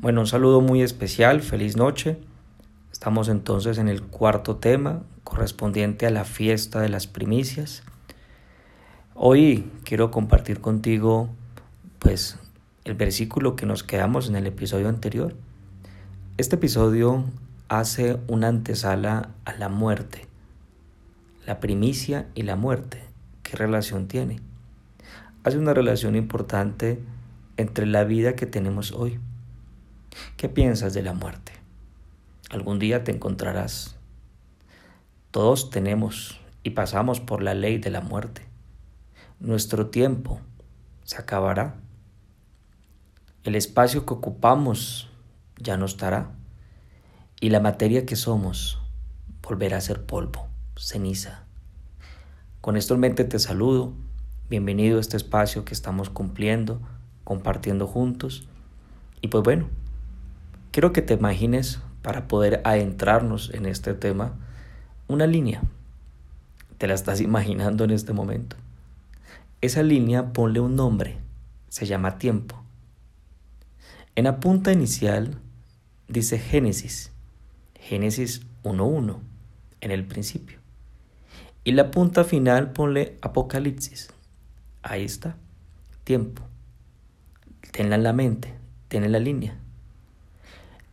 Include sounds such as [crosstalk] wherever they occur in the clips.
Bueno, un saludo muy especial, feliz noche. Estamos entonces en el cuarto tema correspondiente a la fiesta de las primicias. Hoy quiero compartir contigo pues el versículo que nos quedamos en el episodio anterior. Este episodio hace una antesala a la muerte. La primicia y la muerte, ¿qué relación tiene? Hace una relación importante entre la vida que tenemos hoy ¿Qué piensas de la muerte? Algún día te encontrarás. Todos tenemos y pasamos por la ley de la muerte. Nuestro tiempo se acabará. El espacio que ocupamos ya no estará. Y la materia que somos volverá a ser polvo, ceniza. Con esto en mente te saludo. Bienvenido a este espacio que estamos cumpliendo, compartiendo juntos. Y pues bueno, Quiero que te imagines, para poder adentrarnos en este tema, una línea. Te la estás imaginando en este momento. Esa línea ponle un nombre, se llama tiempo. En la punta inicial dice Génesis, Génesis 1.1, en el principio. Y la punta final ponle Apocalipsis. Ahí está, tiempo. Tenla en la mente, tiene la línea.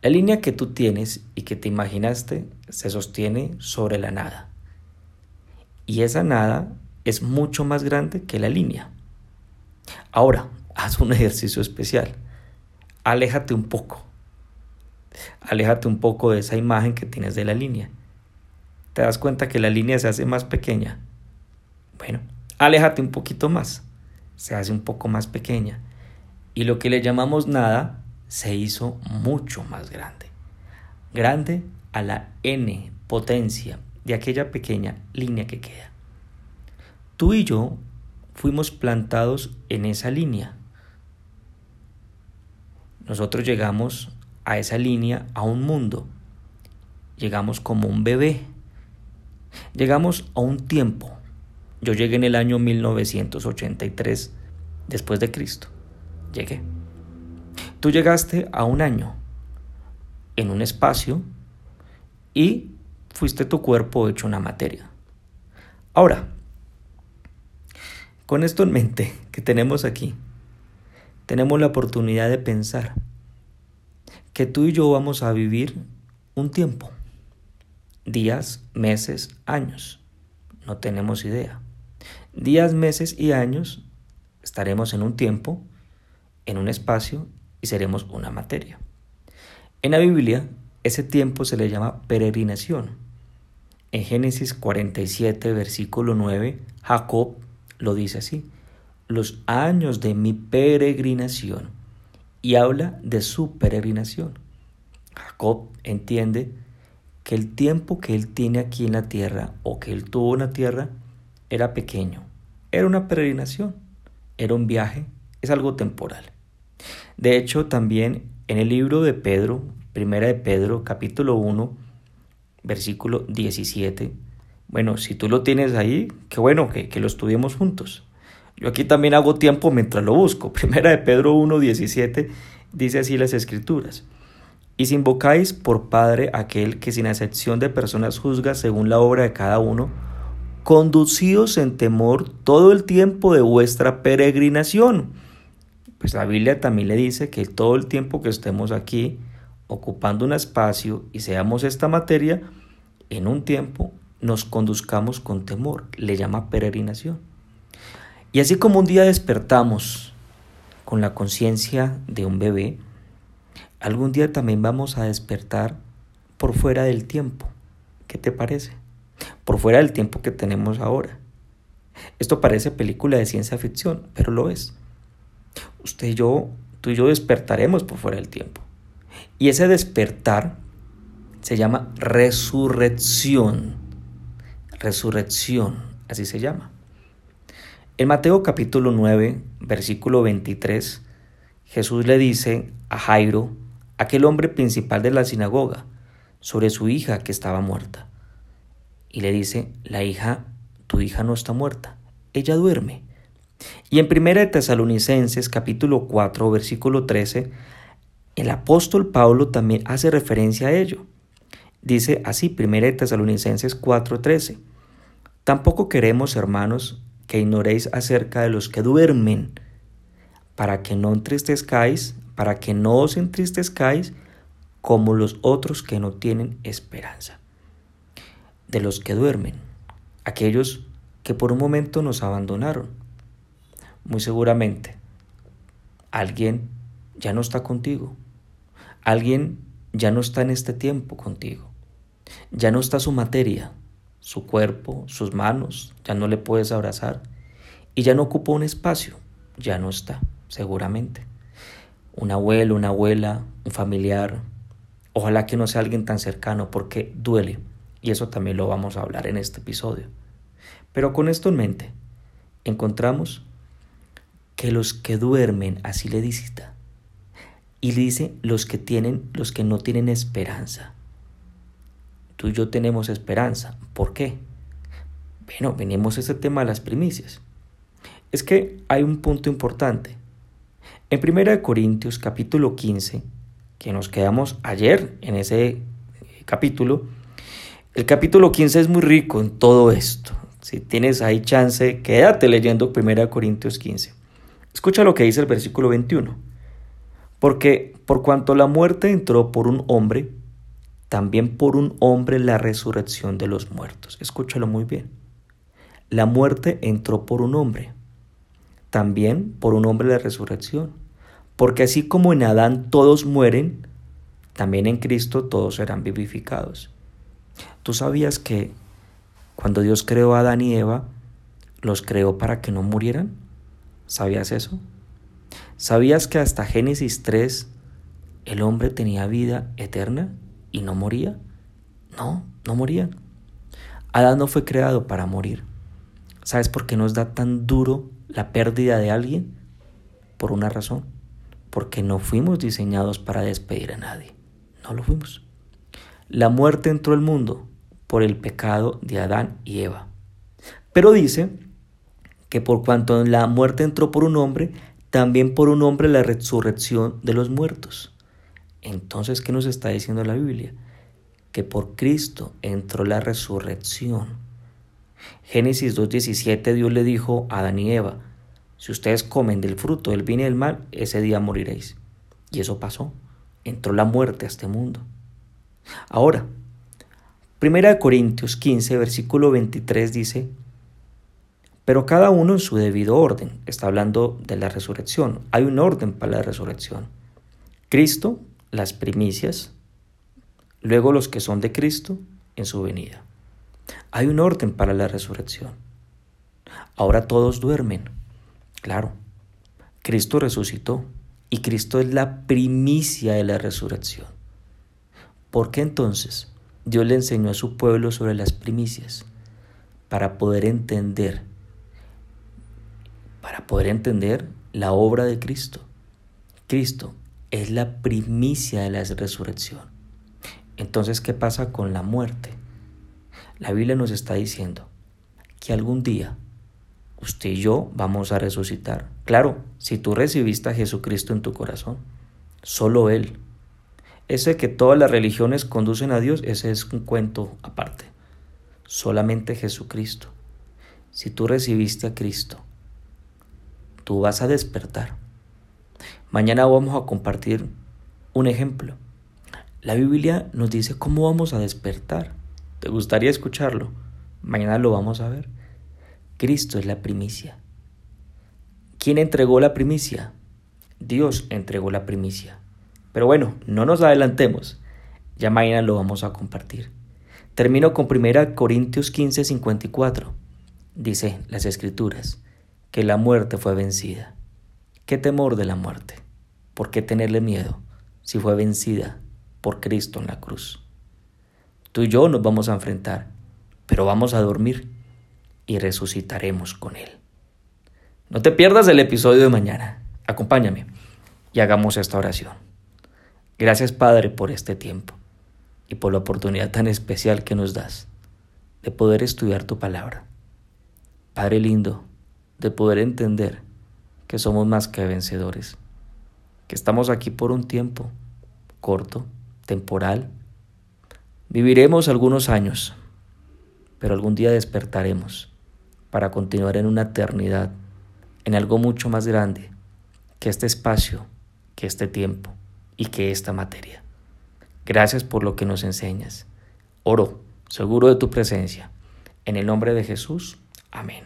La línea que tú tienes y que te imaginaste se sostiene sobre la nada. Y esa nada es mucho más grande que la línea. Ahora, [laughs] haz un ejercicio especial. Aléjate un poco. Aléjate un poco de esa imagen que tienes de la línea. Te das cuenta que la línea se hace más pequeña. Bueno, aléjate un poquito más. Se hace un poco más pequeña. Y lo que le llamamos nada se hizo mucho más grande. Grande a la n potencia de aquella pequeña línea que queda. Tú y yo fuimos plantados en esa línea. Nosotros llegamos a esa línea, a un mundo. Llegamos como un bebé. Llegamos a un tiempo. Yo llegué en el año 1983 después de Cristo. Llegué. Tú llegaste a un año en un espacio y fuiste tu cuerpo hecho una materia. Ahora, con esto en mente que tenemos aquí, tenemos la oportunidad de pensar que tú y yo vamos a vivir un tiempo, días, meses, años, no tenemos idea. Días, meses y años estaremos en un tiempo, en un espacio y seremos una materia. En la Biblia, ese tiempo se le llama peregrinación. En Génesis 47, versículo 9, Jacob lo dice así, los años de mi peregrinación, y habla de su peregrinación. Jacob entiende que el tiempo que él tiene aquí en la tierra o que él tuvo en la tierra era pequeño, era una peregrinación, era un viaje, es algo temporal. De hecho, también en el libro de Pedro, primera de Pedro, capítulo 1, versículo 17, bueno, si tú lo tienes ahí, qué bueno que, lo estudiemos juntos. Yo aquí también hago tiempo mientras lo busco. [laughs] Primera de Pedro 1, 17 dice así las escrituras. Y si invocáis por Padre aquel que sin excepción de personas juzga según la obra de cada uno, conducíos en temor todo el tiempo de vuestra peregrinación pues la Biblia también le dice que todo el tiempo que estemos aquí ocupando un espacio y seamos esta materia, en un tiempo nos conduzcamos con temor, le llama peregrinación. Y así como un día despertamos con la conciencia de un bebé, algún día también vamos a despertar por fuera del tiempo. ¿Qué te parece? Por fuera del tiempo que tenemos ahora. Esto parece película de ciencia ficción, pero lo es usted y yo, tú y yo despertaremos por fuera del tiempo. Y ese despertar se llama resurrección. Resurrección, así se llama. En Mateo capítulo 9, versículo 23, Jesús le dice a Jairo, aquel hombre principal de la sinagoga, sobre su hija que estaba muerta. Y le dice, la hija, tu hija no está muerta, ella duerme. Y en 1 de Tesalonicenses capítulo 4 versículo 13, el apóstol Pablo también hace referencia a ello. Dice así, 1 Tesalonicenses 4:13, tampoco queremos, hermanos, que ignoréis acerca de los que duermen, para que no entristezcáis, para que no os entristezcáis como los otros que no tienen esperanza. De los que duermen, aquellos que por un momento nos abandonaron. Muy seguramente, alguien ya no está contigo. Alguien ya no está en este tiempo contigo. Ya no está su materia, su cuerpo, sus manos, ya no le puedes abrazar. Y ya no ocupa un espacio, ya no está, seguramente. Un abuelo, una abuela, un familiar. Ojalá que no sea alguien tan cercano porque duele. Y eso también lo vamos a hablar en este episodio. Pero con esto en mente, encontramos que los que duermen, así le dice, y dice los que tienen, los que no tienen esperanza. Tú y yo tenemos esperanza. ¿Por qué? Bueno, venimos a este tema de las primicias. Es que hay un punto importante. En 1 Corintios capítulo 15, que nos quedamos ayer en ese eh, capítulo, el capítulo 15 es muy rico en todo esto. Si tienes ahí chance, quédate leyendo 1 Corintios 15. Escucha lo que dice el versículo 21. Porque por cuanto la muerte entró por un hombre, también por un hombre la resurrección de los muertos. Escúchalo muy bien. La muerte entró por un hombre, también por un hombre la resurrección. Porque así como en Adán todos mueren, también en Cristo todos serán vivificados. ¿Tú sabías que cuando Dios creó a Adán y Eva, los creó para que no murieran? ¿Sabías eso? ¿Sabías que hasta Génesis 3 el hombre tenía vida eterna y no moría? No, no moría. Adán no fue creado para morir. ¿Sabes por qué nos da tan duro la pérdida de alguien? Por una razón. Porque no fuimos diseñados para despedir a nadie. No lo fuimos. La muerte entró al mundo por el pecado de Adán y Eva. Pero dice que por cuanto la muerte entró por un hombre, también por un hombre la resurrección de los muertos. Entonces, ¿qué nos está diciendo la Biblia? Que por Cristo entró la resurrección. Génesis 2.17 Dios le dijo a Adán y Eva, si ustedes comen del fruto del bien y del mal, ese día moriréis. Y eso pasó. Entró la muerte a este mundo. Ahora, 1 Corintios 15, versículo 23 dice, pero cada uno en su debido orden. Está hablando de la resurrección. Hay un orden para la resurrección. Cristo, las primicias, luego los que son de Cristo en su venida. Hay un orden para la resurrección. Ahora todos duermen. Claro, Cristo resucitó y Cristo es la primicia de la resurrección. ¿Por qué entonces Dios le enseñó a su pueblo sobre las primicias? Para poder entender para poder entender la obra de Cristo. Cristo es la primicia de la resurrección. Entonces, ¿qué pasa con la muerte? La Biblia nos está diciendo que algún día usted y yo vamos a resucitar. Claro, si tú recibiste a Jesucristo en tu corazón, solo Él. Ese que todas las religiones conducen a Dios, ese es un cuento aparte. Solamente Jesucristo. Si tú recibiste a Cristo, tú vas a despertar. Mañana vamos a compartir un ejemplo. La Biblia nos dice cómo vamos a despertar. ¿Te gustaría escucharlo? Mañana lo vamos a ver. Cristo es la primicia. ¿Quién entregó la primicia? Dios entregó la primicia. Pero bueno, no nos adelantemos. Ya mañana lo vamos a compartir. Termino con 1 Corintios 15, 54. Dice las escrituras que la muerte fue vencida. ¿Qué temor de la muerte? ¿Por qué tenerle miedo si fue vencida por Cristo en la cruz? Tú y yo nos vamos a enfrentar, pero vamos a dormir y resucitaremos con Él. No te pierdas el episodio de mañana. Acompáñame y hagamos esta oración. Gracias Padre por este tiempo y por la oportunidad tan especial que nos das de poder estudiar tu palabra. Padre lindo, de poder entender que somos más que vencedores, que estamos aquí por un tiempo corto, temporal. Viviremos algunos años, pero algún día despertaremos para continuar en una eternidad, en algo mucho más grande que este espacio, que este tiempo y que esta materia. Gracias por lo que nos enseñas. Oro, seguro de tu presencia. En el nombre de Jesús. Amén.